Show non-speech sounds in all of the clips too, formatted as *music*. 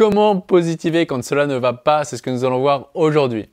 Comment positiver quand cela ne va pas C'est ce que nous allons voir aujourd'hui.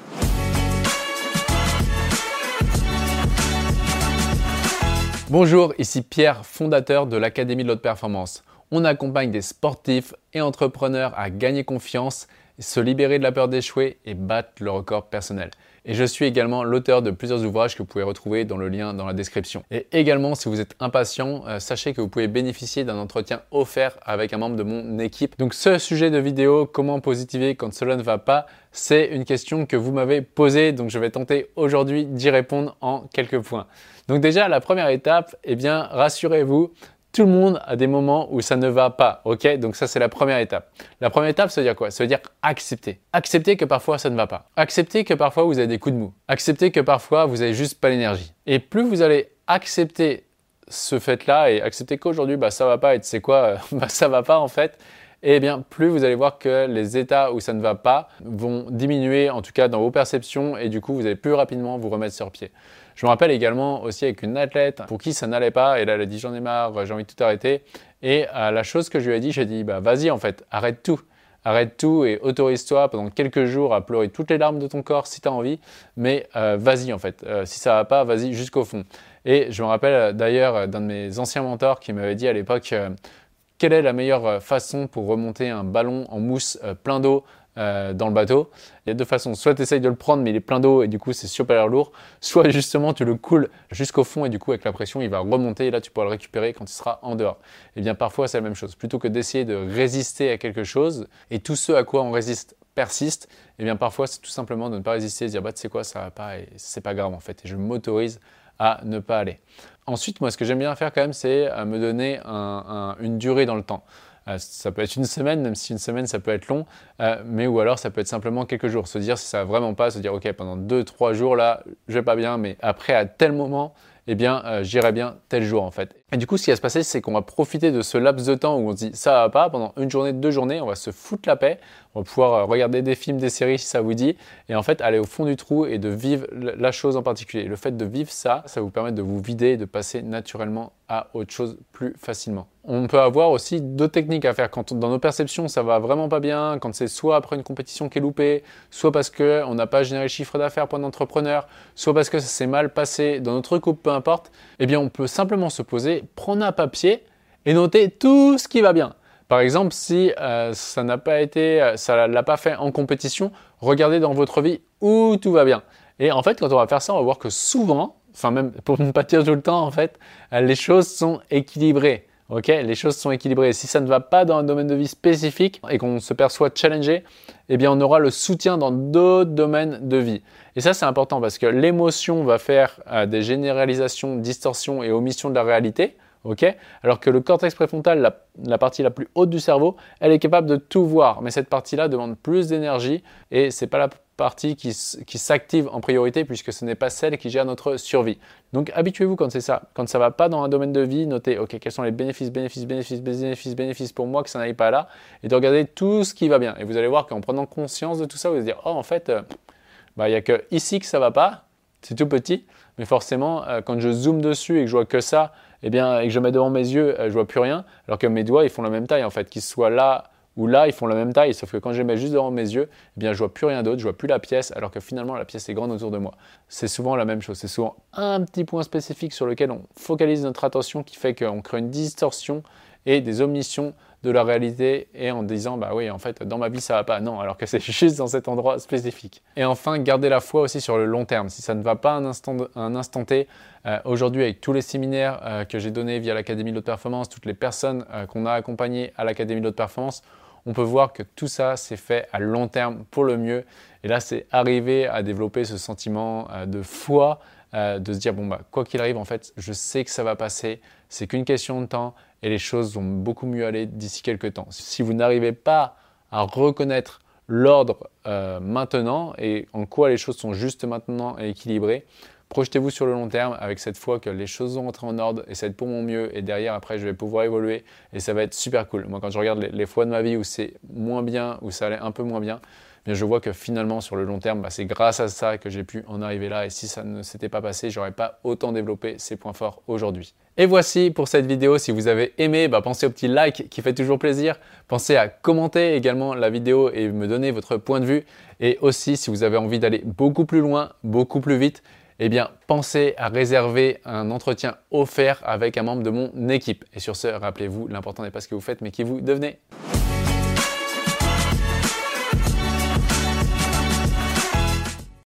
Bonjour, ici Pierre, fondateur de l'Académie de l'Haute Performance. On accompagne des sportifs et entrepreneurs à gagner confiance, se libérer de la peur d'échouer et battre le record personnel. Et je suis également l'auteur de plusieurs ouvrages que vous pouvez retrouver dans le lien dans la description. Et également, si vous êtes impatient, euh, sachez que vous pouvez bénéficier d'un entretien offert avec un membre de mon équipe. Donc ce sujet de vidéo, comment positiver quand cela ne va pas, c'est une question que vous m'avez posée. Donc je vais tenter aujourd'hui d'y répondre en quelques points. Donc déjà, la première étape, eh bien, rassurez-vous, tout le monde a des moments où ça ne va pas, ok? Donc ça c'est la première étape. La première étape, ça veut dire quoi? Ça veut dire accepter. Accepter que parfois ça ne va pas. Accepter que parfois vous avez des coups de mou. Accepter que parfois vous avez juste pas l'énergie. Et plus vous allez accepter ce fait-là et accepter qu'aujourd'hui bah ça va pas et sais quoi, *laughs* bah ça va pas en fait, eh bien plus vous allez voir que les états où ça ne va pas vont diminuer en tout cas dans vos perceptions et du coup vous allez plus rapidement vous remettre sur pied. Je me rappelle également aussi avec une athlète pour qui ça n'allait pas, et là elle a dit j'en ai marre, j'ai envie de tout arrêter. Et euh, la chose que je lui ai dit, j'ai dit bah vas-y en fait, arrête tout. Arrête tout et autorise-toi pendant quelques jours à pleurer toutes les larmes de ton corps si tu as envie, mais euh, vas-y en fait. Euh, si ça va pas, vas-y jusqu'au fond. Et je me rappelle d'ailleurs d'un de mes anciens mentors qui m'avait dit à l'époque quelle est la meilleure façon pour remonter un ballon en mousse plein d'eau euh, dans le bateau. Il y a deux façons. Soit tu essayes de le prendre, mais il est plein d'eau et du coup c'est super lourd. Soit *laughs* justement tu le coules jusqu'au fond et du coup avec la pression il va remonter et là tu pourras le récupérer quand il sera en dehors. Et eh bien parfois c'est la même chose. Plutôt que d'essayer de résister à quelque chose et tout ce à quoi on résiste persiste, et eh bien parfois c'est tout simplement de ne pas résister, de dire bah tu sais quoi ça va pas et c'est pas grave en fait. Et je m'autorise à ne pas aller. Ensuite, moi, ce que j'aime bien faire quand même, c'est euh, me donner une durée dans le temps. Euh, ça peut être une semaine, même si une semaine ça peut être long, euh, mais ou alors ça peut être simplement quelques jours. Se dire si ça va vraiment pas, se dire ok pendant deux trois jours là je vais pas bien, mais après à tel moment eh bien, euh, j'irai bien tel jour en fait. Et du coup, ce qui va se passer, c'est qu'on va profiter de ce laps de temps où on se dit ça va pas, pendant une journée, deux journées, on va se foutre la paix, on va pouvoir euh, regarder des films, des séries si ça vous dit, et en fait aller au fond du trou et de vivre la chose en particulier. Le fait de vivre ça, ça vous permet de vous vider et de passer naturellement à autre chose plus facilement. On peut avoir aussi d'autres techniques à faire quand dans nos perceptions ça va vraiment pas bien, quand c'est soit après une compétition qui est loupée, soit parce qu'on n'a pas généré le chiffre d'affaires pour un entrepreneur, soit parce que ça s'est mal passé dans notre couple, peu importe, eh bien on peut simplement se poser, prendre un papier et noter tout ce qui va bien. Par exemple, si euh, ça n'a pas été, euh, ça l'a pas fait en compétition, regardez dans votre vie où tout va bien. Et en fait, quand on va faire ça, on va voir que souvent, enfin même pour ne pas dire tout le temps, en fait, euh, les choses sont équilibrées. Ok, les choses sont équilibrées. Si ça ne va pas dans un domaine de vie spécifique et qu'on se perçoit challengé, eh bien on aura le soutien dans d'autres domaines de vie. Et ça c'est important parce que l'émotion va faire des généralisations, distorsions et omissions de la réalité. Alors que le cortex préfrontal, la, partie la plus haute du cerveau, elle est capable de tout voir, mais cette partie-là demande plus d'énergie et c'est pas la partie qui, s'active en priorité puisque ce n'est pas celle qui gère notre survie. Donc habituez-vous quand c'est ça. Quand ça va pas dans un domaine de vie, notez ok quels sont les bénéfices, bénéfices, bénéfices, bénéfices, bénéfices pour moi que ça n'aille pas là et de regarder tout ce qui va bien. Et vous allez voir qu'en prenant conscience de tout ça, vous allez dire oh en fait euh, bah, il n'y a que ici que ça va pas, c'est tout petit, mais forcément euh, quand je zoome dessus et que je vois que ça eh bien, et que je mets devant mes yeux, euh, je vois plus rien, alors que mes doigts, ils font la même taille en fait, qu'ils soient là ou là, ils font la même taille, sauf que quand je les mets juste devant mes yeux, eh bien, je vois plus rien d'autre, je vois plus la pièce, alors que finalement, la pièce est grande autour de moi. C'est souvent la même chose, c'est souvent un petit point spécifique sur lequel on focalise notre attention qui fait qu'on crée une distorsion et des omissions de la réalité et en disant bah oui en fait dans ma vie ça va pas. Non alors que c'est *laughs* juste dans cet endroit spécifique. Et enfin garder la foi aussi sur le long terme. Si ça ne va pas un instant, un T euh, aujourd'hui avec tous les séminaires euh, que j'ai donnés via l'académie de haute performance toutes les personnes euh, qu'on a accompagnées à l'académie de haute performance on peut voir que tout ça c'est fait à long terme pour le mieux et là c'est arriver à développer ce sentiment de foi de se dire bon bah quoi qu'il arrive en fait je sais que ça va passer c'est qu'une question de temps et les choses vont beaucoup mieux aller d'ici quelques temps. Si vous n'arrivez pas à reconnaître l'ordre euh, maintenant et en quoi les choses sont juste maintenant et équilibrées, projetez-vous sur le long terme avec cette foi que les choses vont entrer en ordre et être pour mon mieux et derrière après je vais pouvoir évoluer et ça va être super cool. Moi quand je regarde les, fois de ma vie où c'est moins bien, où ça allait un peu moins bien, bien je vois que finalement sur le long terme, bah, c'est grâce à ça que j'ai pu en arriver là. Et si ça ne s'était pas passé, j'aurais pas autant développé ces points forts aujourd'hui. Et voici pour cette vidéo. Si vous avez aimé, bah, pensez au petit like qui fait toujours plaisir. Pensez à commenter également la vidéo et me donner votre point de vue. Et aussi, si vous avez envie d'aller beaucoup plus loin, beaucoup plus vite, eh bien, pensez à réserver un entretien offert avec un membre de mon équipe. Et sur ce, rappelez-vous, l'important n'est pas ce que vous faites, mais qui vous devenez.